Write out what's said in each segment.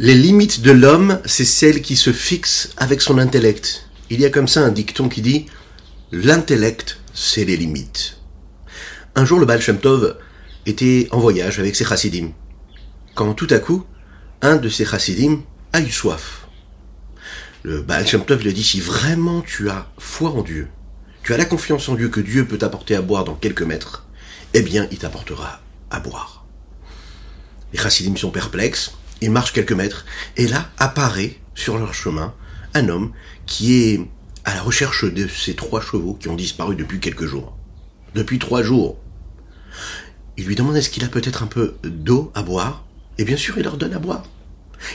Les limites de l'homme, c'est celles qui se fixent avec son intellect. Il y a comme ça un dicton qui dit L'intellect, c'est les limites. Un jour, le Baal était en voyage avec ses chassidim. Quand tout à coup, un de ses chassidim a eu soif. Le Baal Shem Tov dit Si vraiment tu as foi en Dieu, tu as la confiance en Dieu que Dieu peut t'apporter à boire dans quelques mètres, eh bien, il t'apportera à boire. Les chassidim sont perplexes ils marchent quelques mètres, et là apparaît sur leur chemin un homme qui est à la recherche de ces trois chevaux qui ont disparu depuis quelques jours. Depuis trois jours. Il lui demande est-ce qu'il a peut-être un peu d'eau à boire, et bien sûr il leur donne à boire.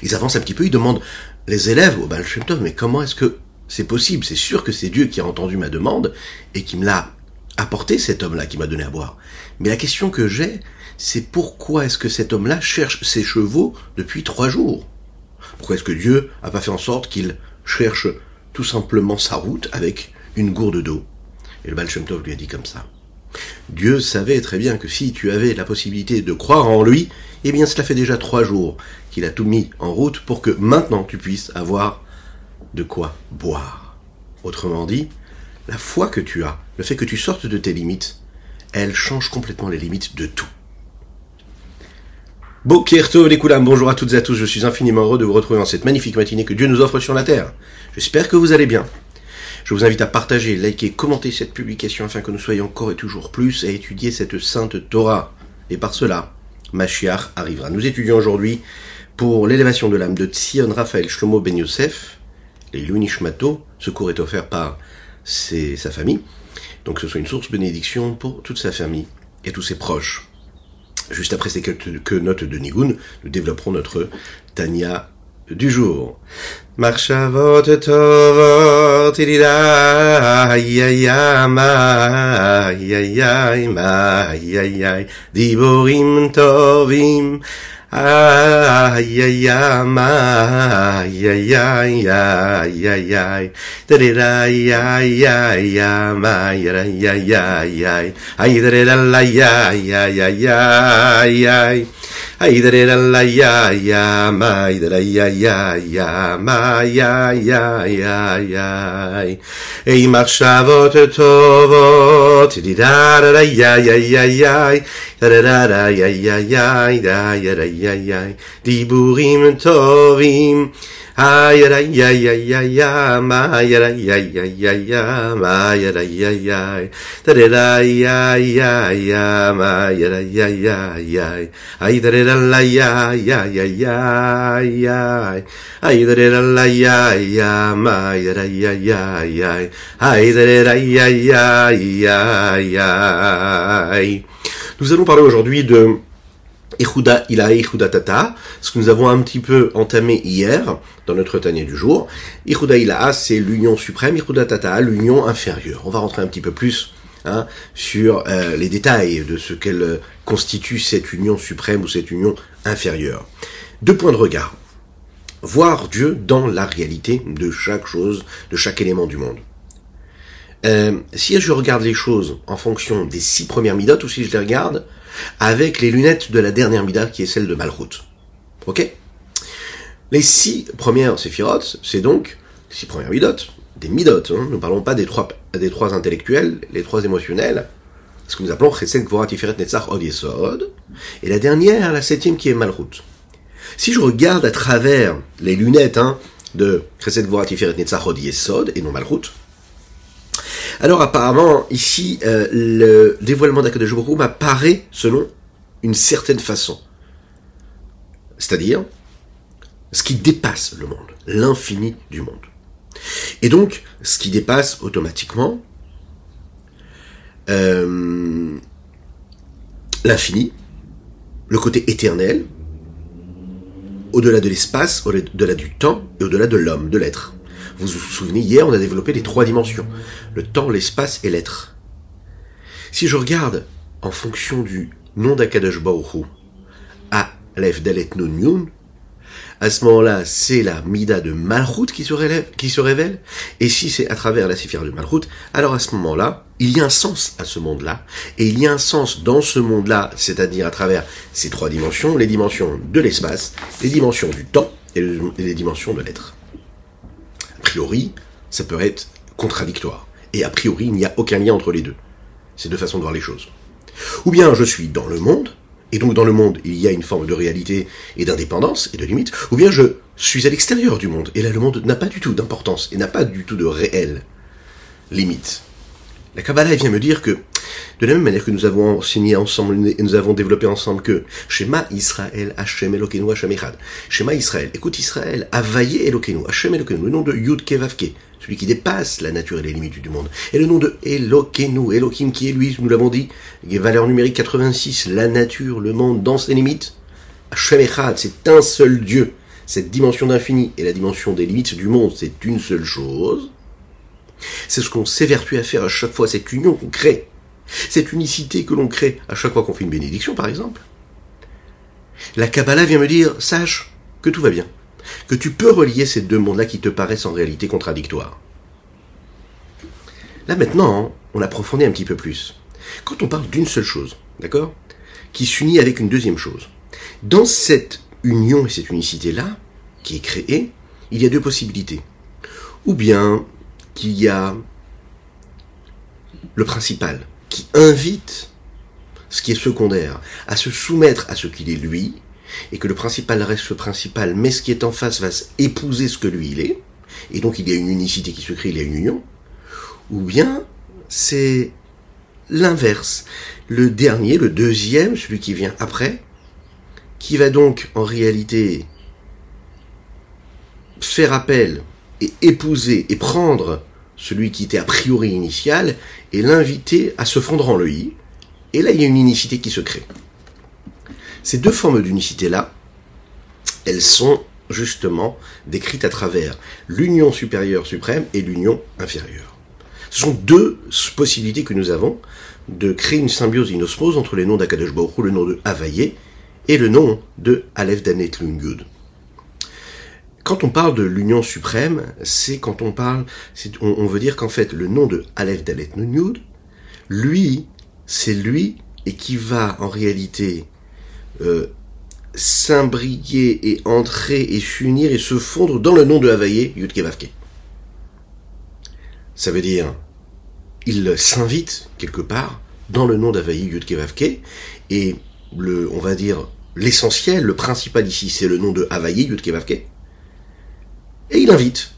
Ils avancent un petit peu, ils demandent les élèves au Baal mais comment est-ce que c'est possible? C'est sûr que c'est Dieu qui a entendu ma demande et qui me l'a apporté, cet homme-là qui m'a donné à boire. Mais la question que j'ai, c'est pourquoi est-ce que cet homme-là cherche ses chevaux depuis trois jours? Pourquoi est-ce que Dieu a pas fait en sorte qu'il cherche tout simplement sa route avec une gourde d'eau? Et le Baal Shem Tov lui a dit comme ça. Dieu savait très bien que si tu avais la possibilité de croire en lui, eh bien cela fait déjà trois jours qu'il a tout mis en route pour que maintenant tu puisses avoir de quoi boire. Autrement dit, la foi que tu as, le fait que tu sortes de tes limites, elle change complètement les limites de tout. Les bonjour à toutes et à tous, je suis infiniment heureux de vous retrouver dans cette magnifique matinée que Dieu nous offre sur la terre. J'espère que vous allez bien. Je vous invite à partager, liker, commenter cette publication afin que nous soyons encore et toujours plus à étudier cette sainte Torah. Et par cela, Mashiach arrivera. Nous étudions aujourd'hui pour l'élévation de l'âme de Tzion Raphaël Shlomo Ben Yosef, les Lunishmato. Ce cours est offert par sa famille. Donc ce soit une source bénédiction pour toute sa famille et tous ses proches. Juste après ces quelques notes de Nigun, nous développerons notre Tanya du jour. Marchavot tovot ya ya ma ya ya ma ya ya diborim tovim Ay, ay, ay, ay, ay, ay, ay, ay, ay, da da ay, ay, ay, ay, ay, ay, ay, ay, ay, ay, da da la, ay, ay, ay, ay, ay. Ay Haidere la la ya ya ma Haidere ya ya ya ma ya ya ya ya. Ey machshavot tovot. Di da da da ya ya ya ya. Da da da da ya ya ya da ya da ya ya. Diburim tovim. Nous allons parler aujourd'hui de Ihuda Ila Ihuda Tata, ce que nous avons un petit peu entamé hier dans notre tanier du jour. Ihuda Ila, c'est l'union suprême, Ihuda Tata, l'union inférieure. On va rentrer un petit peu plus hein, sur euh, les détails de ce qu'elle constitue cette union suprême ou cette union inférieure. Deux points de regard. Voir Dieu dans la réalité de chaque chose, de chaque élément du monde. Euh, si je regarde les choses en fonction des six premières midotes ou si je les regarde avec les lunettes de la dernière mida qui est celle de Malchut. Ok? Les six premières séphirotes, c'est donc les six premières midotes, des midotes. Hein. Nous ne parlons pas des trois, des trois intellectuels, les trois émotionnels, ce que nous appelons Chesed, Gvorat, Tiferet, Netzach, Od, Yesod. Et la dernière, la septième qui est Malchut. Si je regarde à travers les lunettes hein, de Chesed, Gvorat, Tiferet, Netzach, Od, Yesod, et non Malchut, alors apparemment, ici, euh, le dévoilement d'Akadosh Baruch apparaît selon une certaine façon. C'est-à-dire, ce qui dépasse le monde, l'infini du monde. Et donc, ce qui dépasse automatiquement euh, l'infini, le côté éternel, au-delà de l'espace, au-delà du temps et au-delà de l'homme, de l'être. Vous vous souvenez, hier, on a développé les trois dimensions. Le temps, l'espace et l'être. Si je regarde en fonction du nom d'Akadosh à Aleph Dalet Nun à ce moment-là, c'est la Mida de Malchut qui se, qui se révèle. Et si c'est à travers la Séphire de Malchut, alors à ce moment-là, il y a un sens à ce monde-là. Et il y a un sens dans ce monde-là, c'est-à-dire à travers ces trois dimensions, les dimensions de l'espace, les dimensions du temps et, les dimensions de l'être. Priori, ça peut être contradictoire. Et a priori, il n'y a aucun lien entre les deux. C'est deux façons de voir les choses. Ou bien je suis dans le monde, et donc dans le monde, il y a une forme de réalité et d'indépendance et de limite, ou bien je suis à l'extérieur du monde, et là le monde n'a pas du tout d'importance, et n'a pas du tout de réelle limite. La Kabbalah vient me dire que, de la même manière que nous avons enseigné ensemble et nous avons développé ensemble que Shema Israël, Hashem Elokeinu, Hashem Echad. Shema Israël, écoute Israël, Avaye Elokeinu, Hashem Elokeinu, le nom de Yud Kevavke, celui qui dépasse la nature et les limites du monde. Et le nom de Elokeinu, Elohim qui est lui, nous l'avons dit, valeur numérique 86, la nature, le monde dans ses limites. Hashem Echad, c'est un seul Dieu. Cette dimension d'infini et la dimension des limites du monde, c'est une seule chose. C'est ce qu'on s'évertue à faire à chaque fois, cette union qu'on crée. Cette unicité que l'on crée à chaque fois qu'on fait une bénédiction, par exemple. La Kabbalah vient me dire, sache que tout va bien. Que tu peux relier ces deux mondes-là qui te paraissent en réalité contradictoires. Là maintenant, on approfondit un petit peu plus. Quand on parle d'une seule chose, d'accord Qui s'unit avec une deuxième chose. Dans cette union et cette unicité-là, qui est créée, il y a deux possibilités. Ou bien qu'il y a le principal, qui invite ce qui est secondaire à se soumettre à ce qu'il est lui, et que le principal reste le principal, mais ce qui est en face va épouser ce que lui il est, et donc il y a une unicité qui se crée, il y a une union, ou bien c'est l'inverse, le dernier, le deuxième, celui qui vient après, qui va donc en réalité faire appel et épouser et prendre celui qui était a priori initial, et l'inviter à se fondre en le. Et là, il y a une unicité qui se crée. Ces deux formes d'unicité-là, elles sont justement décrites à travers l'union supérieure suprême et l'union inférieure. Ce sont deux possibilités que nous avons de créer une symbiose, une osmose entre les noms d'Akadosh Baruch le nom de Havaye, et le nom de Aleph Danet Lungud. Quand on parle de l'union suprême, c'est quand on parle, on, veut dire qu'en fait, le nom de Aleph Dalet Nun lui, c'est lui et qui va en réalité euh, s'imbriquer et entrer et s'unir et se fondre dans le nom de Havaye Yud Kevavke. Ça veut dire, il s'invite quelque part dans le nom d'Havaye Yud Kevavke et le, on va dire, l'essentiel, le principal ici, c'est le nom de Havaye Yud Kevavke et il invite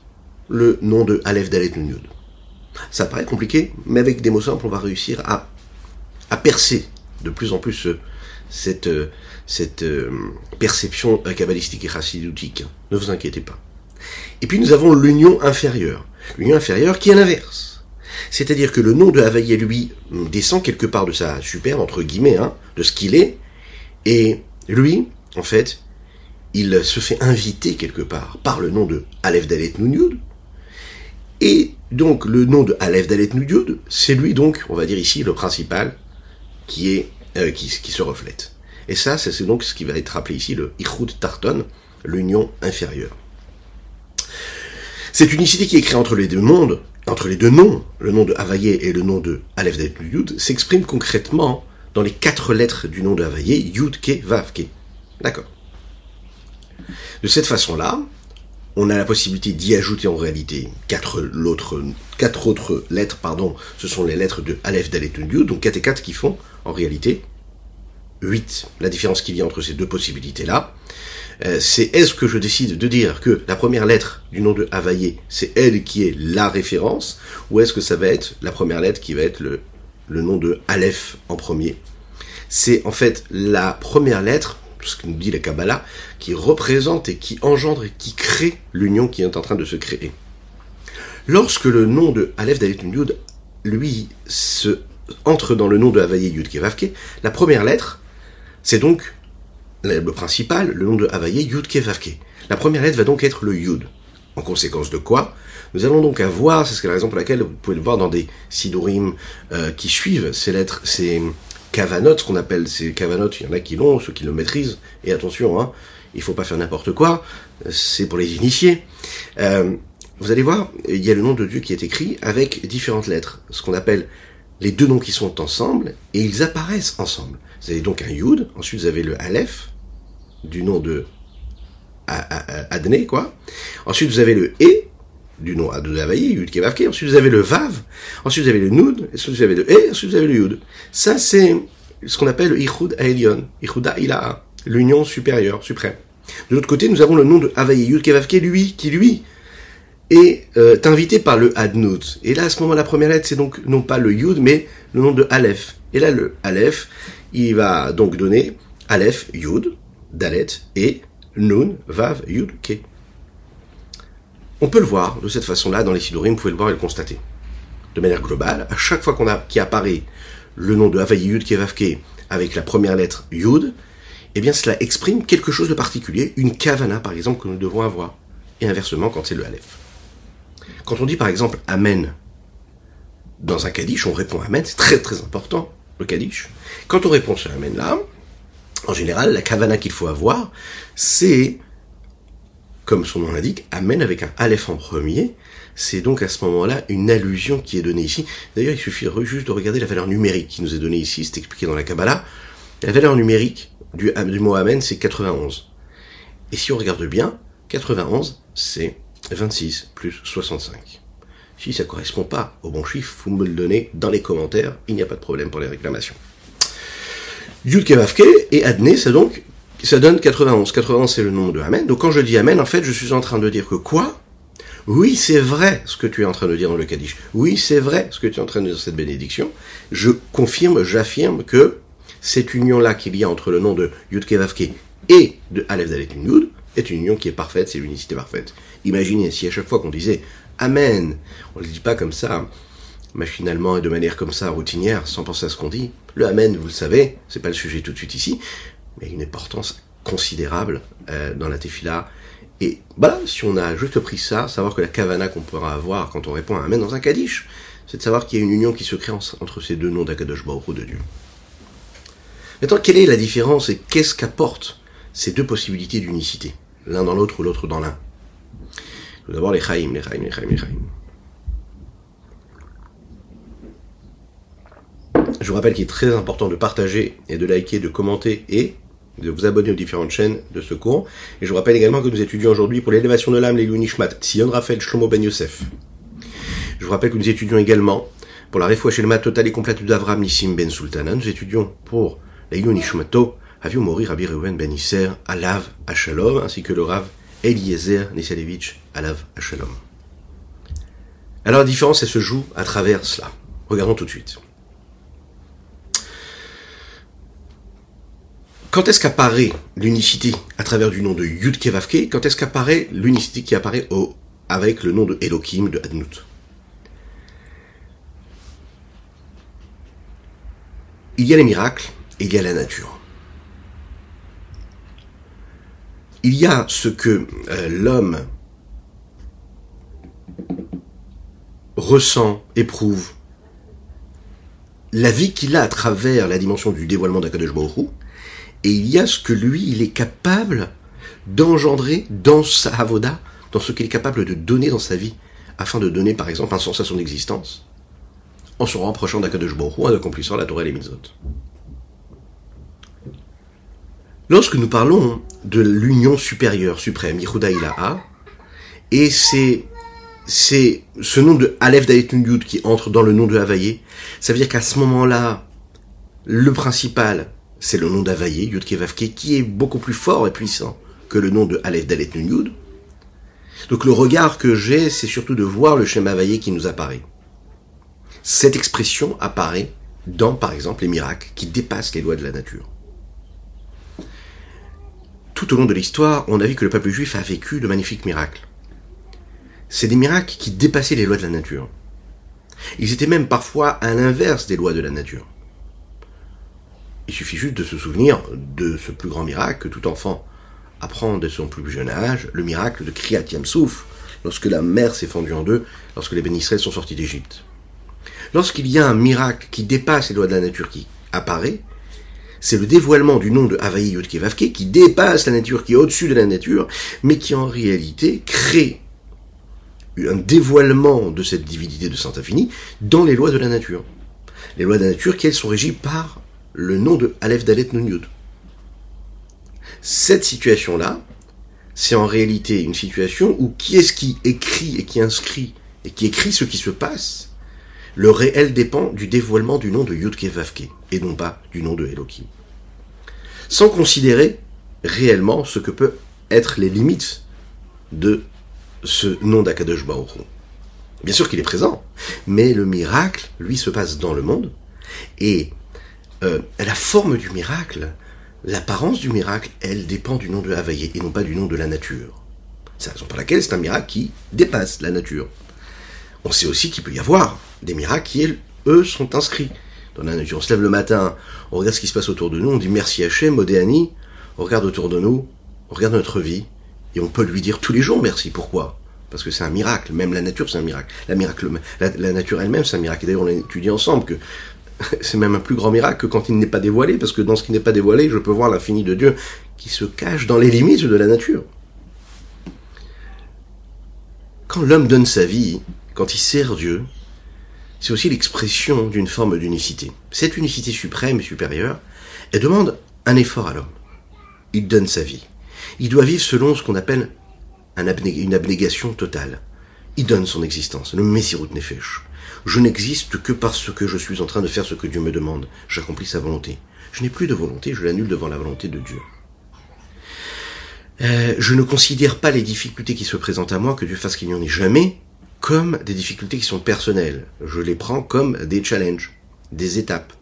le nom de Aleph Dalet Nun Ça paraît compliqué, mais avec des mots simples, on va réussir à, à percer de plus en plus euh, cette, euh, cette euh, perception kabbalistique et chassidoutique. Ne vous inquiétez pas. Et puis nous avons l'union inférieure. L'union inférieure qui est l'inverse. C'est-à-dire que le nom de Havaïe, lui, descend quelque part de sa super, entre guillemets, hein, de ce qu'il est, et lui, en fait, il se fait inviter quelque part par le nom de Aleph Dalet Nun Et donc le nom de Aleph Dalet Nun c'est lui donc, on va dire ici, le principal qui est euh, qui, se reflète. Et ça, c'est donc ce qui va être appelé ici le Ichud Tarton, l'union inférieure. Cette unicité qui est créée entre les deux mondes, entre les deux noms, le nom de Havaye et le nom de Aleph Dalet Nun s'exprime concrètement dans les quatre lettres du nom de Havaye, Yud Ke Vav Ke. D'accord. De cette façon-là, on a la possibilité d'y ajouter en réalité quatre, autres lettres, pardon, ce sont les lettres de Aleph, Dalet, donc 4 et 4 qui font en réalité 8. La différence qu'il y a entre ces deux possibilités-là, euh, c'est est-ce que je décide de dire que la première lettre du nom de Havaye, c'est elle qui est la référence, ou est-ce que ça va être la première lettre qui va être le, le nom de Aleph en premier? C'est en fait la première lettre ce que nous dit la Kabbalah, qui représente et qui engendre et qui crée l'union qui est en train de se créer. Lorsque le nom de Aleph Dalet Yud, lui, se entre dans le nom de Havaye Yud Kevavke, la première lettre, c'est donc le principal, le nom de Havaye Yud Kevavke. La première lettre va donc être le Yud. En conséquence de quoi, nous allons donc avoir, c'est la raison pour laquelle vous pouvez le voir dans des sidurim euh, qui suivent ces lettres, ces, Cavanot, ce qu'on appelle ces cavanotes, il y en a qui l'ont, ceux qui le maîtrisent, et attention, hein, il faut pas faire n'importe quoi, c'est pour les initiés. Euh, vous allez voir, il y a le nom de Dieu qui est écrit avec différentes lettres, ce qu'on appelle les deux noms qui sont ensemble, et ils apparaissent ensemble. Vous avez donc un Yud, ensuite vous avez le Aleph, du nom de Adné, quoi. Ensuite, vous avez le E, du nom de Havaï, Yud Kevavke. Ensuite, vous avez le Vav. Ensuite, vous avez le Nud. Ensuite, vous avez le E. Ensuite, vous avez le Yud. Ça, c'est ce qu'on appelle le Ichud Aelion. Ilaha. L'union supérieure, suprême. De l'autre côté, nous avons le nom de Havaï, Yud Kevavke, lui, qui lui, est euh, invité par le Adnut. Et là, à ce moment, la première lettre, c'est donc non pas le Yud, mais le nom de Aleph. Et là, le Aleph, il va donc donner Aleph, Yud, Dalet, et Nun, Vav, Yud, Ke. On peut le voir de cette façon-là dans les Sidorim, vous pouvez le voir et le constater. De manière globale, à chaque fois qu'on a, qui apparaît le nom de Havaï Yud Kevavke avec la première lettre Yud, eh bien cela exprime quelque chose de particulier, une kavana par exemple que nous devons avoir. Et inversement quand c'est le Aleph. Quand on dit par exemple Amen dans un Kaddish, on répond Amen, c'est très très important, le Kaddish. Quand on répond ce Amen là, en général, la kavana qu'il faut avoir, c'est comme son nom l'indique, amène avec un Aleph en premier. C'est donc à ce moment-là une allusion qui est donnée ici. D'ailleurs, il suffit juste de regarder la valeur numérique qui nous est donnée ici, c'est expliqué dans la Kabbalah. La valeur numérique du, mot Amen, c'est 91. Et si on regarde bien, 91, c'est 26 plus 65. Si ça correspond pas au bon chiffre, vous me le donnez dans les commentaires, il n'y a pas de problème pour les réclamations. Yud et Adné, c'est donc ça donne 91. 91, c'est le nom de Amen. Donc quand je dis Amen, en fait, je suis en train de dire que quoi? Oui, c'est vrai ce que tu es en train de dire dans le Kaddish. Oui, c'est vrai ce que tu es en train de dire dans cette bénédiction. Je confirme, j'affirme que cette union-là qu'il y a entre le nom de Yud Kevavke et de Aleph Dalet Yud est une union qui est parfaite, c'est l'unicité parfaite. Imaginez si à chaque fois qu'on disait Amen, on ne le dit pas comme ça, machinalement et de manière comme ça, routinière, sans penser à ce qu'on dit. Le Amen, vous le savez, c'est pas le sujet tout de suite ici, mais une importance considérable euh, dans la tefila. Et voilà, si on a juste pris ça, savoir que la kavana qu'on pourra avoir quand on répond à Amen dans un kaddish, c'est de savoir qu'il y a une union qui se crée entre ces deux noms d'Akadosh Baruch de Dieu. Maintenant, quelle est la différence et qu'est-ce qu'apportent ces deux possibilités d'unicité L'un dans l'autre ou l'autre dans l'un? Tout d'abord, les Chaim, les Chaim, les Chaim, les Chaim. Je vous rappelle qu'il est très important de partager et de liker, de commenter et de vous abonner aux différentes chaînes de ce cours. Et je vous rappelle également que nous étudions aujourd'hui pour l'élévation de l'âme, les Nishmat, Sion Raphaël Shlomo Ben Yosef. Je vous rappelle que nous étudions également pour la Refouachelma totale et complète d'Avram Nissim Ben Sultana. Nous étudions pour la Nishmato, Aviu Mori Rabbi Reuven Ben Isser, Alav Ashalom, ainsi que le Rav Eliezer Nisalevich Alav Ashalom. Alors la différence, elle se joue à travers cela. Regardons tout de suite. Quand est-ce qu'apparaît l'unicité à travers du nom de Yud Kevavke Quand est-ce qu'apparaît l'unicité qui apparaît avec le nom de Elohim, de Adnut? Il y a les miracles et il y a la nature. Il y a ce que euh, l'homme ressent, éprouve, la vie qu'il a à travers la dimension du dévoilement d'Akadosh Baruch et il y a ce que lui, il est capable d'engendrer dans sa avoda, dans ce qu'il est capable de donner dans sa vie, afin de donner par exemple un sens à son existence, en se rapprochant d'Akadosh Baruch en accomplissant la Torah et les Mitzvot. Lorsque nous parlons de l'union supérieure, suprême, Yehuda Ilaha, et c'est c'est ce nom de Aleph Dalet Yud qui entre dans le nom de Havaïe, ça veut dire qu'à ce moment-là, le principal, c'est le nom d'Avaye, Yud Kevavke, qui est beaucoup plus fort et puissant que le nom de Aleph Dalet Nun Yud. Donc le regard que j'ai, c'est surtout de voir le schéma Avaye qui nous apparaît. Cette expression apparaît dans, par exemple, les miracles qui dépassent les lois de la nature. Tout au long de l'histoire, on a vu que le peuple juif a vécu de magnifiques miracles. C'est des miracles qui dépassaient les lois de la nature. Ils étaient même parfois à l'inverse des lois de la nature. Il suffit juste de se souvenir de ce plus grand miracle que tout enfant apprend dès son plus jeune âge, le miracle de Kriyat Yamsouf, lorsque la mer s'est fendue en deux, lorsque les bénisraëls sont sortis d'Égypte. Lorsqu'il y a un miracle qui dépasse les lois de la nature qui apparaît, c'est le dévoilement du nom de Havaï Yud qui dépasse la nature, qui est au-dessus de la nature, mais qui en réalité crée un dévoilement de cette divinité de Saint Infini dans les lois de la nature. Les lois de la nature qui, elles, sont régies par le nom de Aleph Dalet Nun Cette situation-là c'est en réalité une situation où qui est-ce qui écrit et qui inscrit et qui écrit ce qui se passe? Le réel dépend du dévoilement du nom de Yudke Vavke et non pas du nom de Elohim. Sans considérer réellement ce que peut être les limites de ce nom d'Akadosh Baruch Bien sûr qu'il est présent, mais le miracle, lui, se passe dans le monde, et euh, la forme du miracle, l'apparence du miracle, elle dépend du nom de Havaïe et non pas du nom de la nature. C'est la raison pour laquelle c'est un miracle qui dépasse la nature. On sait aussi qu'il peut y avoir des miracles qui, eux, sont inscrits dans la nature. On se lève le matin, on regarde ce qui se passe autour de nous, on dit merci Hachem, Modéani, on regarde autour de nous, on regarde notre vie, et on peut lui dire tous les jours merci. Pourquoi? Parce que c'est un miracle. Même la nature, c'est un miracle. La, la, nature elle-même, c'est un miracle. Et d'ailleurs, on a étudié ensemble que c'est même un plus grand miracle que quand il n'est pas dévoilé, parce que dans ce qui n'est pas dévoilé, je peux voir l'infini de Dieu qui se cache dans les limites de la nature. Quand l'homme donne sa vie, quand il sert Dieu, c'est aussi l'expression d'une forme d'unicité. Cette unicité suprême et supérieure, elle demande un effort à l'homme. Il donne sa vie. Il doit vivre selon ce qu'on appelle une abnégation totale. Il donne son existence, le Messirut Nefesh. Je n'existe que parce que je suis en train de faire ce que Dieu me demande. J'accomplis sa volonté. Je n'ai plus de volonté, je l'annule devant la volonté de Dieu. Euh, je ne considère pas les difficultés qui se présentent à moi, que Dieu fasse qu'il n'y en ait jamais, comme des difficultés qui sont personnelles. Je les prends comme des challenges, des étapes.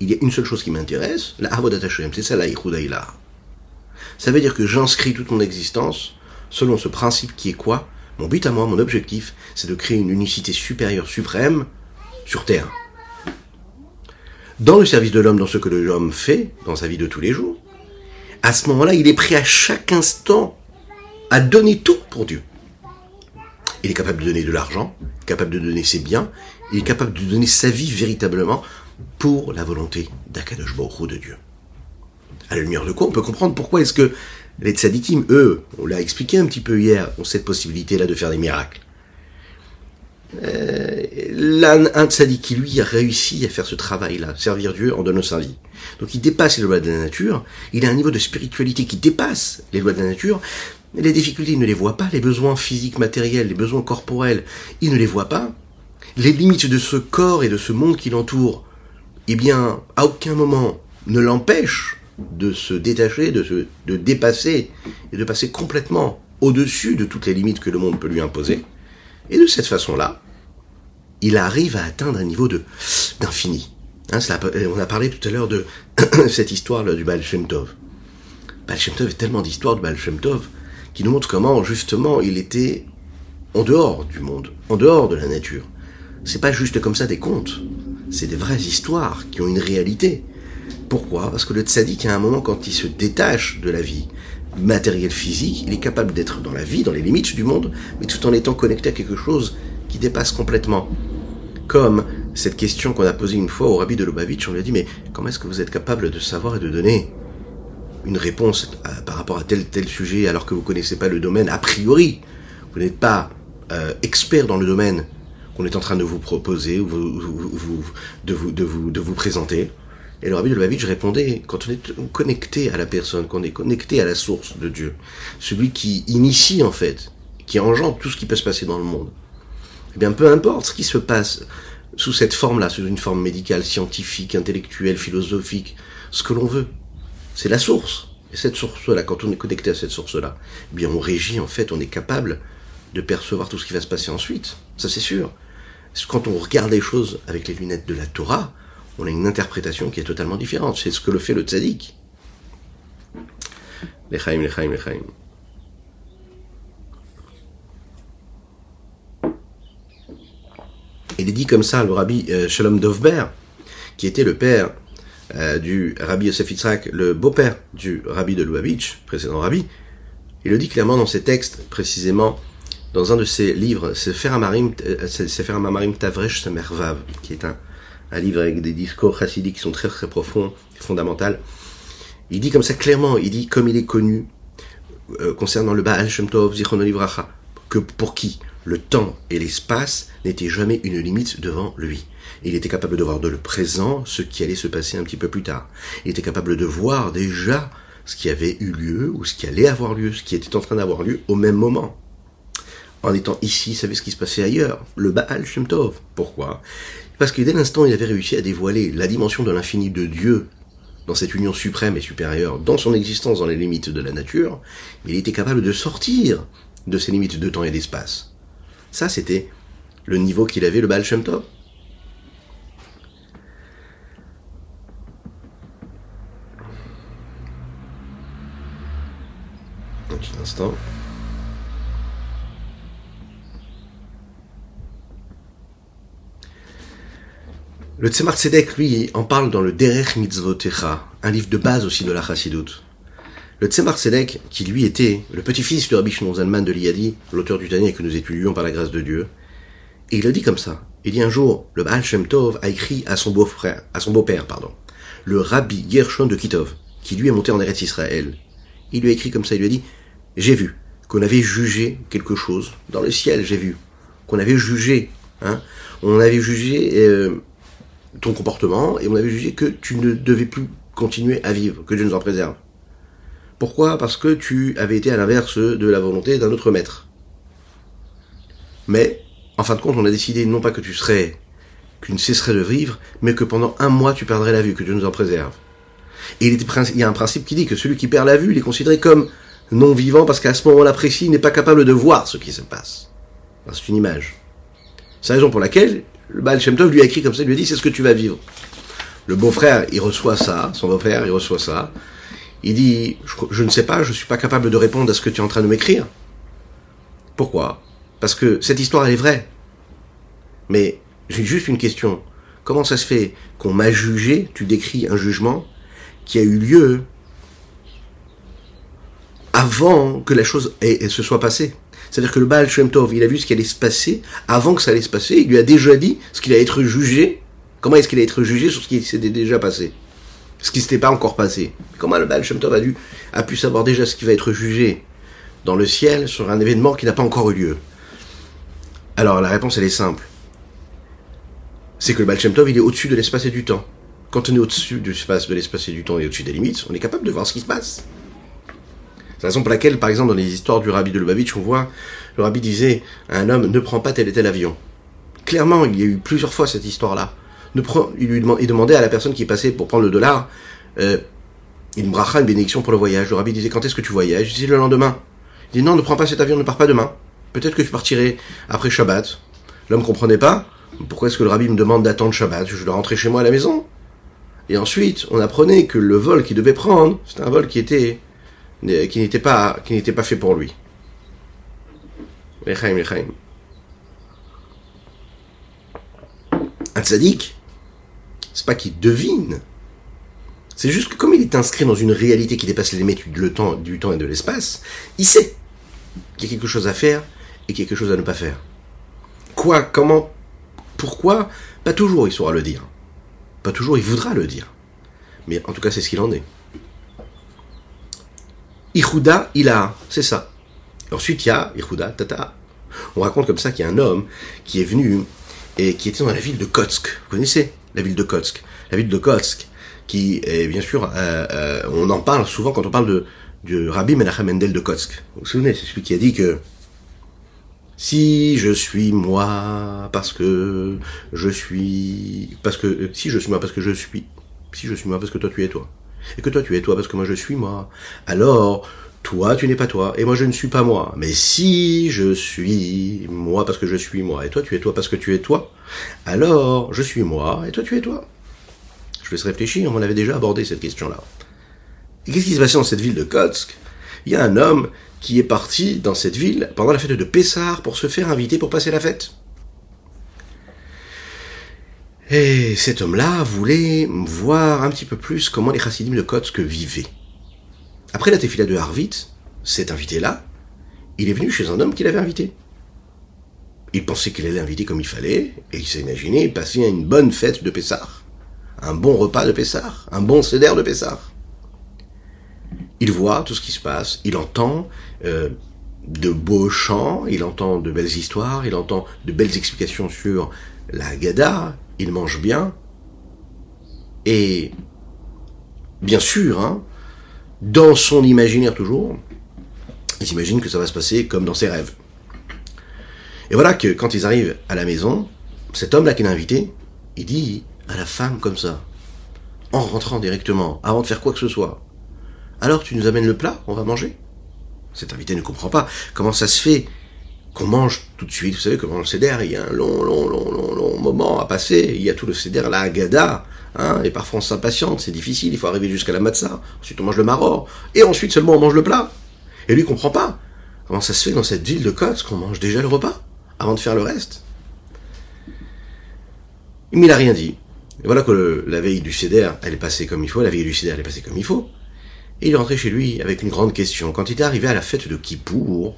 Il y a une seule chose qui m'intéresse, la Avodat c'est ça la. Ça veut dire que j'inscris toute mon existence selon ce principe qui est quoi? Mon but à moi, mon objectif, c'est de créer une unicité supérieure suprême sur Terre. Dans le service de l'homme, dans ce que l'homme fait, dans sa vie de tous les jours, à ce moment-là, il est prêt à chaque instant à donner tout pour Dieu. Il est capable de donner de l'argent, capable de donner ses biens, il est capable de donner sa vie véritablement pour la volonté d'Akadosh Baruch de Dieu. À la lumière de quoi on peut comprendre pourquoi est-ce que les tzadikim, eux, on l'a expliqué un petit peu hier, ont cette possibilité-là de faire des miracles. Euh, un tzadik qui, lui, a réussi à faire ce travail-là, servir Dieu en donnant sa vie. Donc il dépasse les lois de la nature, il a un niveau de spiritualité qui dépasse les lois de la nature, les difficultés, il ne les voit pas, les besoins physiques, matériels, les besoins corporels, il ne les voit pas. Les limites de ce corps et de ce monde qui l'entoure, eh bien, à aucun moment ne l'empêche de se détacher, de se de dépasser et de passer complètement au-dessus de toutes les limites que le monde peut lui imposer. Et de cette façon-là, il arrive à atteindre un niveau de d'infini. Hein, on a parlé tout à l'heure de cette histoire là, du Baal Shem Tov. Baal Tov est tellement d'histoires de Baal Tov qui nous montre comment justement il était en dehors du monde, en dehors de la nature. C'est pas juste comme ça des contes, c'est des vraies histoires qui ont une réalité. Pourquoi? Parce que le tzaddik, à un moment, quand il se détache de la vie matérielle physique, il est capable d'être dans la vie, dans les limites du monde, mais tout en étant connecté à quelque chose qui dépasse complètement. Comme cette question qu'on a posée une fois au rabbi de Lubavitch, on lui a dit, mais comment est-ce que vous êtes capable de savoir et de donner une réponse par rapport à tel tel sujet alors que vous connaissez pas le domaine a priori? Vous n'êtes pas euh, expert dans le domaine qu'on est en train de vous proposer ou de, vous, présenter. Et le rabbi de Lubavitch répondait, quand on est connecté à la personne, quand on est connecté à la source de Dieu, celui qui initie en fait, qui engendre tout ce qui peut se passer dans le monde, eh bien peu importe ce qui se passe sous cette forme-là, sous une forme médicale, scientifique, intellectuelle, philosophique, ce que l'on veut, c'est la source. Et cette source-là, quand on est connecté à cette source-là, eh bien on régit en fait, on est capable de percevoir tout ce qui va se passer ensuite. Ça c'est sûr. Quand on regarde les choses avec les lunettes de la Torah, on a une interprétation qui est totalement différente. C'est ce que le fait le tzaddik. Lechaim, lechaim, lechaim. Il est dit comme ça, le rabbi euh, Shalom Dovber, qui était le père euh, du rabbi Yosef le beau-père du rabbi de Lubavitch, précédent rabbi, il le dit clairement dans ses textes, précisément dans un de ses livres, Sefer Amarim, euh, Tavresh Samervav, qui est un, un livre avec des discours chassidiques qui sont très très profonds fondamentaux. Il dit comme ça clairement, il dit comme il est connu euh, concernant le Baal Shem Tov, Livracha, que pour qui le temps et l'espace n'étaient jamais une limite devant lui. Il était capable de voir de le présent ce qui allait se passer un petit peu plus tard. Il était capable de voir déjà ce qui avait eu lieu ou ce qui allait avoir lieu, ce qui était en train d'avoir lieu au même moment. En étant ici, il savait ce qui se passait ailleurs, le Baal Shem Tov. Pourquoi? Parce que dès l'instant, il avait réussi à dévoiler la dimension de l'infini de Dieu dans cette union suprême et supérieure, dans son existence dans les limites de la nature, il était capable de sortir de ces limites de temps et d'espace. Ça, c'était le niveau qu'il avait, le Baal Shem. Un. Le Tzemar Tzedek, lui, en parle dans le Derech Mitzvotecha, un livre de base aussi de la Chassidut. Le Tzemar Tzedek, qui lui était le petit-fils de Rabbi Shimon Zalman de l'Iyadi, l'auteur du Tanya que nous étudions par la grâce de Dieu, il a dit comme ça. Il dit un jour, le Baal Shem Tov a écrit à son beau-frère, à son beau-père, pardon, le Rabbi Gershon de Kitov, qui lui est monté en Eretz Israël. Il lui a écrit comme ça, il lui a dit, j'ai vu qu'on avait jugé quelque chose dans le ciel, j'ai vu qu'on avait jugé, hein, on avait jugé euh, ton comportement et on avait jugé que tu ne devais plus continuer à vivre, que Dieu nous en préserve. Pourquoi? Parce que tu avais été à l'inverse de la volonté d'un autre maître. Mais, en fin de compte, on a décidé non pas que tu serais, tu ne cesserais de vivre, mais que pendant un mois tu perdrais la vue, que Dieu nous en préserve. Et il, il y a un principe qui dit que celui qui perd la vue, il est considéré comme non vivant parce qu'à ce moment-là précis, il n'est pas capable de voir ce qui se passe. C'est une image. C'est la raison pour laquelle le Baal lui a écrit comme ça, il lui a dit c'est ce que tu vas vivre. Le beau-frère, il reçoit ça, son beau-frère, il reçoit ça. Il dit, je, ne sais pas, je ne suis pas capable de répondre à ce que tu es en train de m'écrire. Pourquoi? Parce que cette histoire, est vraie. Mais j'ai juste une question. Comment ça se fait qu'on m'a jugé, tu décris un jugement, qui a eu lieu avant que la chose se soit passée? C'est-à-dire que le Baal Shem Tov, il a vu ce qui allait se passer avant que ça allait se passer. Il lui a déjà dit ce qu'il allait être jugé. Comment est-ce qu'il allait être jugé sur ce qui s'était déjà passé? Ce qui s'était pas encore passé. Comment le Baal Shem Tov a, dû, pu savoir déjà ce qui va être jugé dans le ciel sur un événement qui n'a pas encore eu lieu? Alors la réponse, elle est simple. C'est que le Baal Shem Tov, il est au-dessus de l'espace et du temps. Quand on est au-dessus de l'espace et du temps et au-dessus des limites, on est capable de voir ce qui se passe. C'est la raison pour laquelle, par exemple, dans les histoires du rabbi de Lubavitch, on voit, le rabbi disait à un homme, ne prends pas tel et tel avion. Clairement, il y a eu plusieurs fois cette histoire-là. il lui demandait à la personne qui passait pour prendre le dollar, euh, une bracha, une bénédiction pour le voyage. Le rabbi disait, quand est-ce que tu voyages? Il disait, le lendemain. Il dit, non, ne prends pas cet avion, ne pars pas demain. Peut-être que je partirai après Shabbat. L'homme comprenait pas. Pourquoi est-ce que le rabbi me demande d'attendre Shabbat? Je dois rentrer chez moi à la maison. Et ensuite, on apprenait que le vol qu'il devait prendre, c'était un vol qui était qui n'était pas, qui n'était pas fait pour lui. Un tzaddik, c'est pas qu'il devine. C'est juste que comme il est inscrit dans une réalité qui dépasse les limites du temps, du temps et de l'espace, il sait qu'il y a quelque chose à faire et quelque chose à ne pas faire. Quoi, comment, pourquoi, pas toujours il saura le dire. Pas toujours il voudra le dire. Mais en tout cas, c'est ce qu'il en est. Ihuda Ila, c'est ça. Ensuite, il y a Ihuda Tata. On raconte comme ça qu'il y a un homme qui est venu et qui était dans la ville de Kotsk. Vous connaissez la ville de Kotsk? La ville de Kotsk, qui est bien sûr, euh, euh, on en parle souvent quand on parle de, de Rabbi Menachem Mendel de Kotsk. Vous vous souvenez, c'est celui qui a dit que si je suis moi parce que je suis parce que si je suis moi parce que je suis si je suis moi parce que toi tu es toi et que toi tu es toi parce que moi je suis moi, alors toi tu n'es pas toi et moi je ne suis pas moi. Mais si je suis moi parce que je suis moi et toi tu es toi parce que tu es toi, alors je suis moi et toi tu es toi. Je laisse réfléchir, on avait déjà abordé cette question-là. Et qu'est-ce qui se passait dans cette ville de Kotsk? Il y a un homme qui est parti dans cette ville pendant la fête de Pessar pour se faire inviter pour passer la fête. Et cet homme-là voulait voir un petit peu plus comment les chassidim de Kotsk vivaient. Après la tefila de Harvit, cet invité-là, il est venu chez un homme qu'il avait invité. Il pensait qu'il allait l'inviter comme il fallait, et il s'est imaginé passer une bonne fête de Pessah, un bon repas de Pessah, un bon céder de Pessah. Il voit tout ce qui se passe, il entend euh, de beaux chants, il entend de belles histoires, il entend de belles explications sur la Gada, il mange bien, et bien sûr, hein, dans son imaginaire toujours, il s'imagine que ça va se passer comme dans ses rêves. Et voilà que quand ils arrivent à la maison, cet homme-là qui l'a invité, il dit à la femme comme ça, en rentrant directement, avant de faire quoi que ce soit, alors tu nous amènes le plat, on va manger? Cet invité ne comprend pas comment ça se fait qu'on mange tout de suite. Vous savez comment le céder, il y a un long, long, long, long, long moment à passer. Il y a tout le céder, la gada, hein, et parfois on s'impatiente, c'est difficile, il faut arriver jusqu'à la matzah. Ensuite on mange le maror, et ensuite seulement on mange le plat. Et lui comprend pas comment ça se fait dans cette ville de Kotz qu'on mange déjà le repas avant de faire le reste? Mais il n'a rien dit. Et voilà que la veille du céder, elle est passée comme il faut, la veille du céder, elle est passée comme il faut. Et il est rentré chez lui avec une grande question. Quand il est arrivé à la fête de Kippour,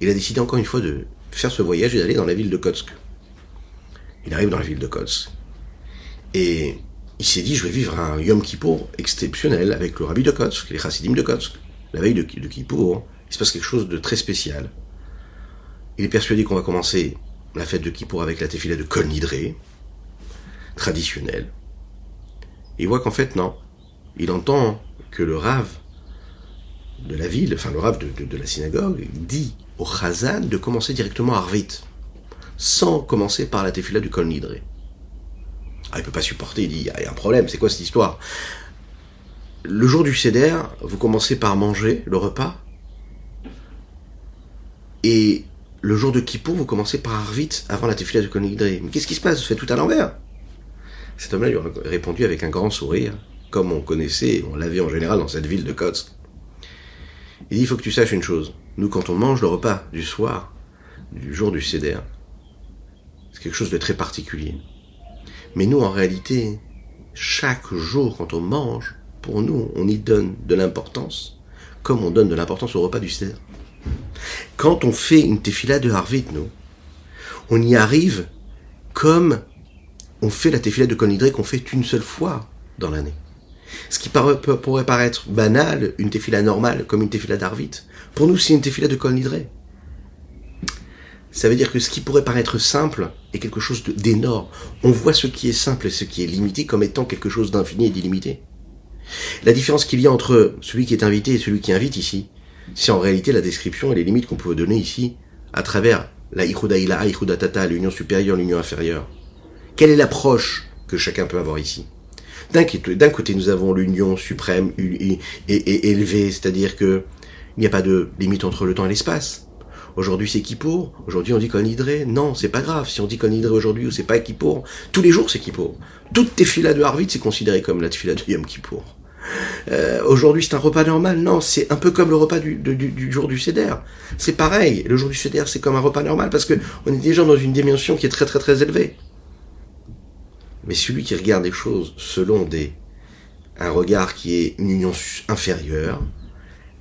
il a décidé encore une fois de faire ce voyage et d'aller dans la ville de Kotsk. Il arrive dans la ville de Kotsk. Et il s'est dit, je vais vivre un Yom Kippour exceptionnel avec le rabbi de Kotsk, les chassidim de Kotsk. La veille de, de Kippour, il se passe quelque chose de très spécial. Il est persuadé qu'on va commencer la fête de Kippour avec la tefila de Kol Nidré, traditionnelle. il voit qu'en fait, non. Il entend que le rave de la ville, enfin le rave de, la synagogue, dit au Chazan de commencer directement à Arvit, sans commencer par la tefila du Kol Nidré. Ah, peut pas supporter, il dit, il y a un problème, c'est quoi cette histoire? Le jour du Seder, vous commencez par manger le repas, et le jour de Kippour, vous commencez par Arvit avant la tefila du Kol Nidré. Mais qu'est-ce qui se passe? Vous faites tout à l'envers Cet homme-là lui a répondu avec un grand sourire, comme on connaissait, on l'avait en général dans cette ville de Kotsk. Il dit, il faut que tu saches une chose. Nous, quand on mange le repas du soir, du jour du Seder, c'est quelque chose de très particulier. Mais nous, en réalité, chaque jour, quand on mange, pour nous, on y donne de l'importance, comme on donne de l'importance au repas du Seder. Quand on fait une tefila de Harvit, nous, on y arrive comme on fait la tefila de Konidré qu'on fait une seule fois dans l'année. Ce qui pourrait paraître banal, une tefila normale, comme une tefila d'Arvit, pour nous c'est une tefila de Kol Ça veut dire que ce qui pourrait paraître simple est quelque chose d'énorme. On voit ce qui est simple et ce qui est limité comme étant quelque chose d'infini et d'illimité. La différence qu'il y a entre celui qui est invité et celui qui invite ici, c'est en réalité la description et les limites qu'on peut donner ici à travers la Ichuda Ilaha, Ichuda Tata, l'union supérieure, l'union inférieure. Quelle est l'approche que chacun peut avoir ici? D'un côté, nous avons l'union suprême et, élevée, c'est-à-dire que il n'y a pas de limite entre le temps et l'espace. Aujourd'hui c'est Kippour, aujourd'hui on dit Konidré. Non, c'est pas grave. Si on dit Konidré aujourd'hui ou c'est pas Kippour, tous les jours c'est Kippour. Toutes tes filas de Harvit c'est considéré comme la fila de Yom Kippour. Euh, aujourd'hui c'est un repas normal. Non, c'est un peu comme le repas du, du, jour du Seder. C'est pareil. Le jour du Seder c'est comme un repas normal parce que on est déjà dans une dimension qui est très très très élevée. Mais celui qui regarde les choses selon des, un regard qui est une union inférieure,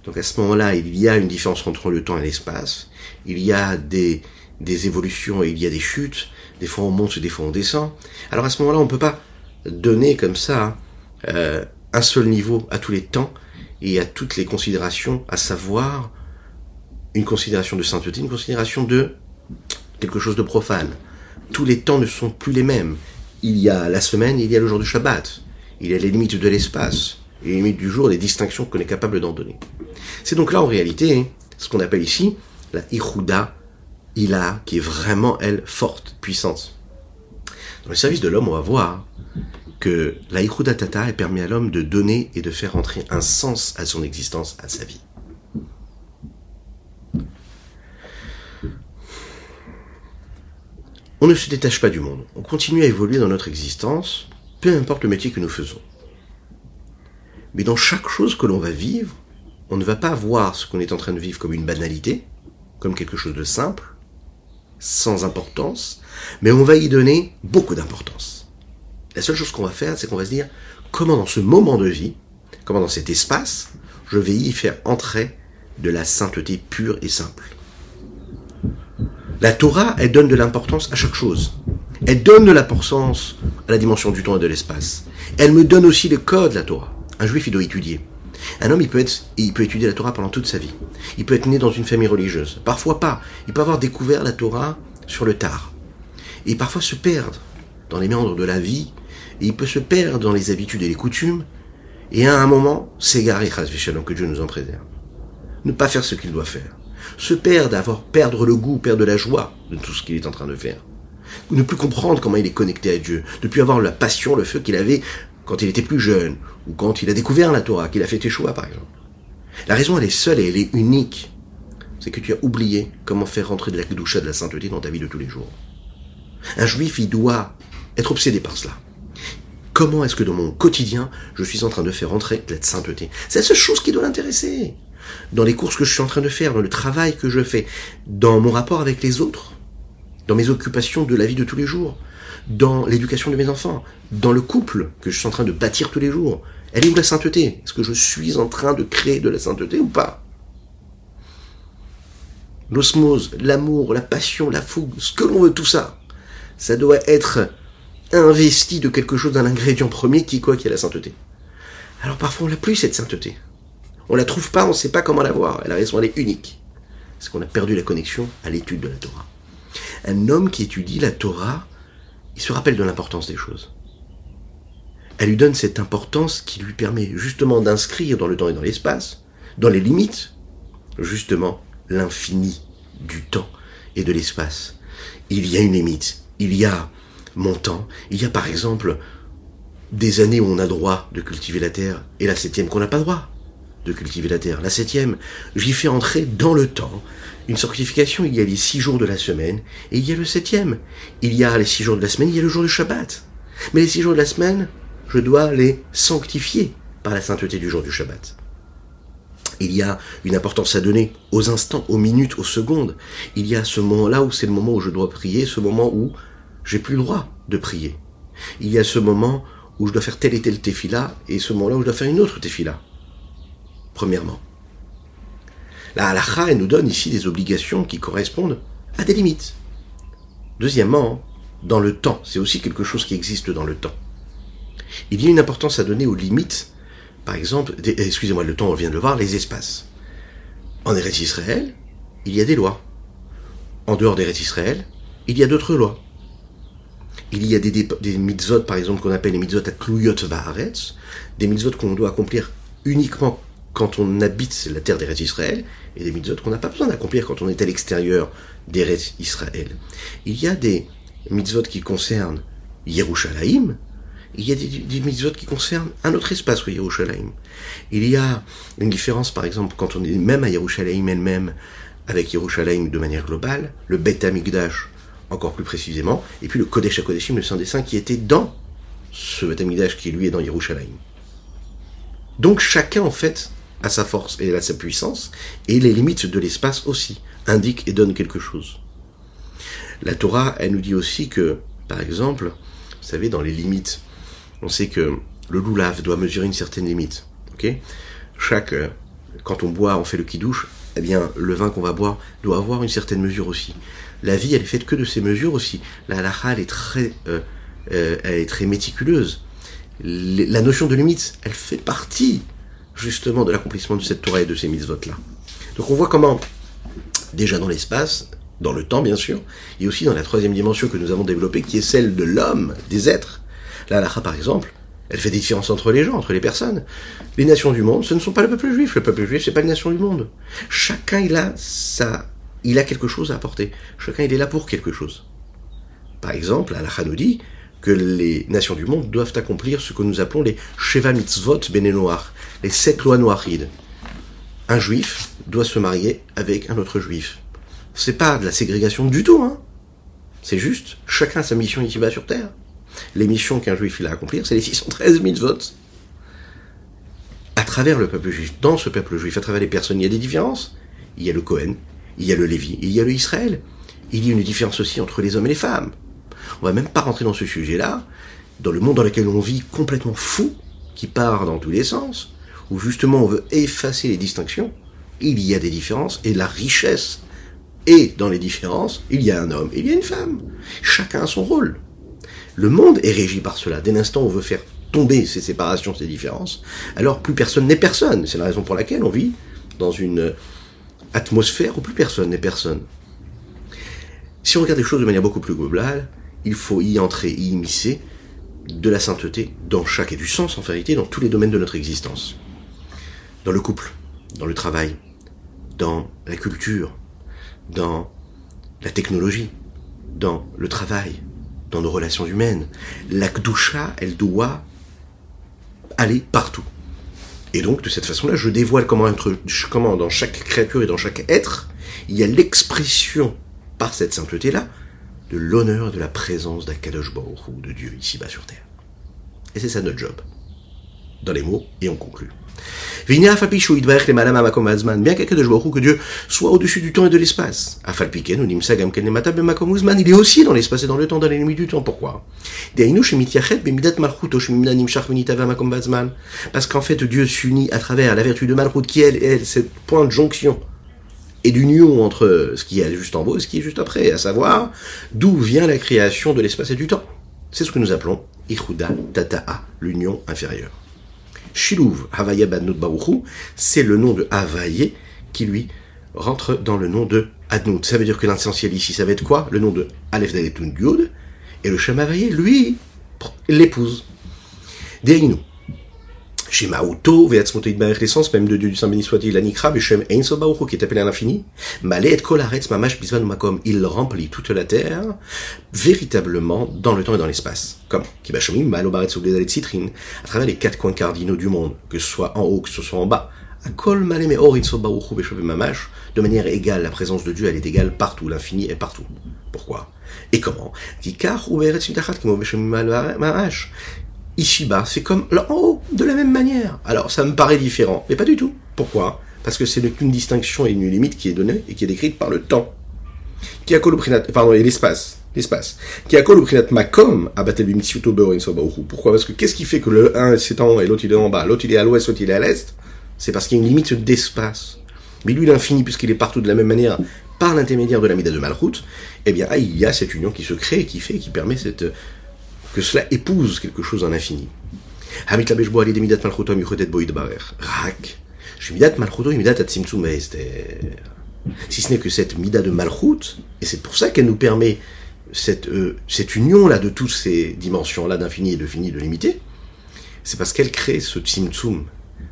donc à ce moment-là, il y a une différence entre le temps et l'espace, il y a des, des évolutions et il y a des chutes, des fois on monte, des fois on descend. Alors à ce moment-là, on ne peut pas donner comme ça euh, un seul niveau à tous les temps et à toutes les considérations, à savoir une considération de sainteté, une considération de quelque chose de profane. Tous les temps ne sont plus les mêmes il y a la semaine, il y a le jour du Shabbat. Il y a les limites de l'espace, les limites du jour, les distinctions qu'on est capable d'en donner. C'est donc là, en réalité, ce qu'on appelle ici la Ichuda Ila, qui est vraiment, elle, forte, puissante. Dans le service de l'homme, on va voir que la Ichuda Tata, permet à l'homme de donner et de faire entrer un sens à son existence, à sa vie. On ne se détache pas du monde. On continue à évoluer dans notre existence, peu importe le métier que nous faisons. Mais dans chaque chose que l'on va vivre, on ne va pas voir ce qu'on est en train de vivre comme une banalité, comme quelque chose de simple, sans importance, mais on va y donner beaucoup d'importance. La seule chose qu'on va faire, c'est qu'on va se dire comment dans ce moment de vie, comment dans cet espace, je vais y faire entrer de la sainteté pure et simple. La Torah, elle donne de l'importance à chaque chose. Elle donne de l'importance à la dimension du temps et de l'espace. Elle me donne aussi le code, la Torah. Un juif, il doit étudier. Un homme, il peut, étudier la Torah pendant toute sa vie. Il peut être né dans une famille religieuse. Parfois pas. Il peut avoir découvert la Torah sur le tard. Et parfois se perdre dans les méandres de la vie. Et il peut se perdre dans les habitudes et les coutumes. et à un moment s'égarer, que Dieu nous en préserve. Ne pas faire ce qu'il doit faire. Se perdre, avoir perdre le goût, perdre la joie de tout ce qu'il est en train de faire. Ne plus comprendre comment il est connecté à Dieu. Ne plus avoir la passion, le feu qu'il avait quand il était plus jeune, ou quand il a découvert la Torah, qu'il a fait choix, par exemple. La raison, elle est seule et elle est unique. C'est que tu as oublié comment faire rentrer de la doucha de la sainteté dans ta vie de tous les jours. Un juif, il doit être obsédé par cela. Comment est-ce que dans mon quotidien, je suis en train de faire rentrer de la sainteté? C'est la seule chose qui doit l'intéresser. Dans les courses que je suis en train de faire, dans le travail que je fais, dans mon rapport avec les autres, dans mes occupations de la vie de tous les jours, dans l'éducation de mes enfants, dans le couple que je suis en train de bâtir tous les jours. Elle est où la sainteté? Est-ce que je suis en train de créer de la sainteté ou pas? L'osmose, l'amour, la passion, la fougue, ce que l'on veut, tout ça, ça doit être investi de quelque chose, d'un ingrédient premier qui quoi, qui est la sainteté. Alors parfois on n'a plus cette sainteté. On la trouve pas, on ne sait pas comment l'avoir. La raison elle est unique. C'est qu'on a perdu la connexion à l'étude de la Torah. Un homme qui étudie la Torah, il se rappelle de l'importance des choses. Elle lui donne cette importance qui lui permet justement d'inscrire dans le temps et dans l'espace, dans les limites, justement l'infini du temps et de l'espace. Il y a une limite, il y a mon temps, il y a par exemple des années où on a droit de cultiver la terre et la septième qu'on n'a pas droit de cultiver la terre. La septième, j'y fais entrer dans le temps une sanctification. Il y a les six jours de la semaine et il y a le septième. Il y a les six jours de la semaine, il y a le jour du Shabbat. Mais les six jours de la semaine, je dois les sanctifier par la sainteté du jour du Shabbat. Il y a une importance à donner aux instants, aux minutes, aux secondes. Il y a ce moment-là où c'est le moment où je dois prier, ce moment où j'ai plus le droit de prier. Il y a ce moment où je dois faire tel et tel tefila et ce moment-là où je dois faire une autre tefila premièrement. La halakha, elle nous donne ici des obligations qui correspondent à des limites. Deuxièmement, dans le temps, c'est aussi quelque chose qui existe dans le temps. Il y a une importance à donner aux limites, par exemple, excusez-moi, le temps, on vient de le voir, les espaces. En Eretz Israël, il y a des lois. En dehors d'Eretz Israël, il y a d'autres lois. Il y a des, des, par exemple, qu'on appelle les mitzvot à Kluyot Vaharetz, des mitzvot qu'on doit accomplir uniquement quand on habite la terre d'Eretz Israël, et des mitzvot qu'on n'a pas besoin d'accomplir quand on est à l'extérieur d'Eretz Israël. Il y a des mitzvot qui concernent Yerushalayim, il y a des, des mitzvot qui concernent un autre espace que Yerushalayim. Il y a une différence, par exemple, quand on est même à Yerushalayim elle-même, avec Yerushalayim de manière globale, le Bet Amigdash encore plus précisément, et puis le Kodesh HaKodeshim, le Saint des Saints, qui était dans ce Bet Amigdash qui lui est dans Yerushalayim. Donc chacun, en fait, à sa force et à sa puissance, et les limites de l'espace aussi indiquent et donnent quelque chose. La Torah, elle nous dit aussi que, par exemple, vous savez, dans les limites, on sait que le loulav doit mesurer une certaine limite. Ok? Chaque, euh, quand on boit, on fait le kidouche, eh bien, le vin qu'on va boire doit avoir une certaine mesure aussi. La vie, elle est faite que de ces mesures aussi. La halakha, est très, euh, euh, elle est très méticuleuse. La notion de limite, elle fait partie justement de l'accomplissement de cette Torah et de ces mitzvot-là. Donc on voit comment, déjà dans l'espace, dans le temps bien sûr, et aussi dans la troisième dimension que nous avons développée, qui est celle de l'homme, des êtres. La halakha par exemple, elle fait des différences entre les gens, entre les personnes. Les nations du monde, ce ne sont pas le peuple juif. Le peuple juif, c'est pas les nations du monde. Chacun, il a ça, il a quelque chose à apporter. Chacun, il est là pour quelque chose. Par exemple, la nous dit que les nations du monde doivent accomplir ce que nous appelons les Sheva Mitzvot Benenoach, les sept lois noirides. Un juif doit se marier avec un autre juif. C'est pas de la ségrégation du tout, hein. C'est juste, chacun a sa mission ici-bas sur Terre. Les missions qu'un juif il a à accomplir, c'est les 613 mitzvot. À travers le peuple juif, dans ce peuple juif, à travers les personnes, il y a des différences. Il y a le Cohen, il y a le Lévi, il y a le Israël. Il y a une différence aussi entre les hommes et les femmes. On va même pas rentrer dans ce sujet-là, dans le monde dans lequel on vit complètement fou, qui part dans tous les sens, où justement on veut effacer les distinctions, il y a des différences, et la richesse est dans les différences, il y a un homme et il y a une femme. Chacun a son rôle. Le monde est régi par cela. Dès l'instant où on veut faire tomber ces séparations, ces différences, alors plus personne n'est personne. C'est la raison pour laquelle on vit dans une atmosphère où plus personne n'est personne. Si on regarde les choses de manière beaucoup plus globale, il faut y entrer, y immiscer de la sainteté dans chaque et du sens en vérité dans tous les domaines de notre existence. Dans le couple, dans le travail, dans la culture, dans la technologie, dans le travail, dans nos relations humaines. La Kdusha, elle doit aller partout. Et donc, de cette façon-là, je dévoile comment, dans chaque créature et dans chaque être, il y a l'expression par cette sainteté-là de l'honneur de la présence d'Akadosh Baruch de Dieu ici-bas sur terre. Et c'est ça notre job. Dans les mots, et on conclut. Bien que Dieu soit au-dessus du temps et de l'espace. Il est aussi dans l'espace et dans le temps, dans les limites du temps. Pourquoi? Parce qu'en fait, Dieu s'unit à travers la vertu de Malchut, qui est, est cette point de jonction et d'union entre ce qui est juste en haut et ce qui est juste après, à savoir d'où vient la création de l'espace et du temps. C'est ce que nous appelons Ichuda Tata'a, l'union inférieure. Shiluv Havaya Badnut Baruchu, c'est le nom de Havaye qui lui rentre dans le nom de Adnut. Ça veut dire que l'essentiel ici, ça va être quoi? Le nom de Aleph Daletun Yud, et le Shem lui, l'épouse. Deinu. Shema Uto, Veatzmoto Idbarech, l'essence même de Dieu du Saint béni soit-il, Anikra, Beshem Einso Baruchu, qui est appelé à l'infini, Malé et Kolaretz Mamash Bisvan Makom, il remplit toute la terre, véritablement, dans le temps et dans l'espace. Comment Kibashomim, Malobaretz Ugledalet Citrine, à travers les quatre coins cardinaux du monde, que ce soit en haut, que ce soit en bas. De manière égale, la présence de Dieu, elle est égale partout, l'infini est partout. Pourquoi? Et comment? Ici-bas, c'est comme là en haut, de la même manière. Alors, ça me paraît différent, mais pas du tout. Pourquoi? Parce que c'est une distinction et une limite qui est donnée et qui est décrite par le temps. Qui a pardon, et l'espace. L'espace. Qui a makom Pourquoi? Parce que qu'est-ce qui fait que le 1 c'est en haut et l'autre il est en bas, l'autre il est à l'ouest, l'autre il est à l'est? C'est parce qu'il y a une limite d'espace. Mais lui, l'infini, puisqu'il est partout de la même manière, par l'intermédiaire de la Mida de Malchut, eh bien, il y a cette union qui se crée, qui fait, qui permet cette, que cela épouse quelque chose en infini. Si ce n'est que cette mida de malchut, et c'est pour ça qu'elle nous permet cette, euh, cette union-là de toutes ces dimensions-là d'infini et de fini, de limité, c'est parce qu'elle crée ce tzimtzum,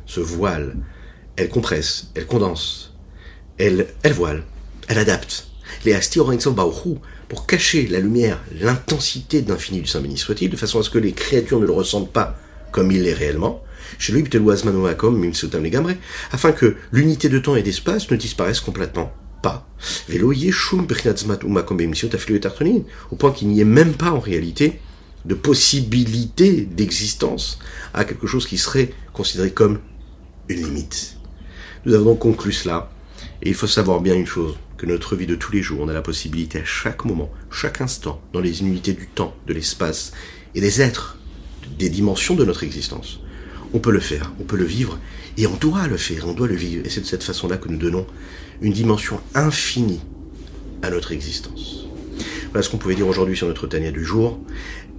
ce voile. Elle compresse, elle condense, elle, elle voile, elle adapte. Les pour cacher la lumière, l'intensité d'infini du Saint soit-il, de façon à ce que les créatures ne le ressentent pas comme il l'est réellement, chez lui, afin que l'unité de temps et d'espace ne disparaisse complètement pas. Au point qu'il n'y ait même pas en réalité de possibilité d'existence à quelque chose qui serait considéré comme une limite. Nous avons donc conclu cela, et il faut savoir bien une chose, que notre vie de tous les jours, on a la possibilité à chaque moment, chaque instant, dans les unités du temps, de l'espace et des êtres, des dimensions de notre existence. On peut le faire, on peut le vivre, et on doit le faire, on doit le vivre. Et c'est de cette façon-là que nous donnons une dimension infinie à notre existence. Voilà ce qu'on pouvait dire aujourd'hui sur notre Tania du jour.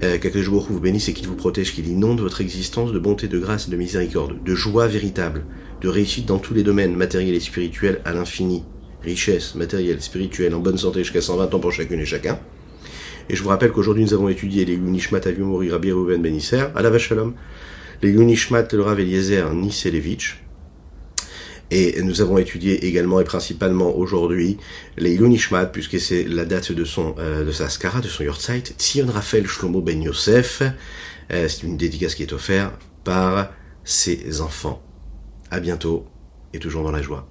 Euh, jours vous bénisse et qu'il vous protège, qu'il inonde votre existence de bonté, de grâce, de miséricorde, de joie véritable, de réussite dans tous les domaines, matériels et spirituels, à l'infini, richesse matérielle, spirituelle, en bonne santé jusqu'à 120 ans pour chacune et chacun. Et je vous rappelle qu'aujourd'hui nous avons étudié les Yunishmat Aviumori Rabbi Reuven Benisser, à la Vachalom, les Yunishmat le Rav Eliezer Niselevich, et nous avons étudié également et principalement aujourd'hui les Yunishmat, puisque c'est la date de son euh, de sa skara, de son Yortzeit, Tzion Raphaël Shlomo Ben Yosef. Euh, c'est une dédicace qui est offerte par ses enfants. À bientôt et toujours dans la joie.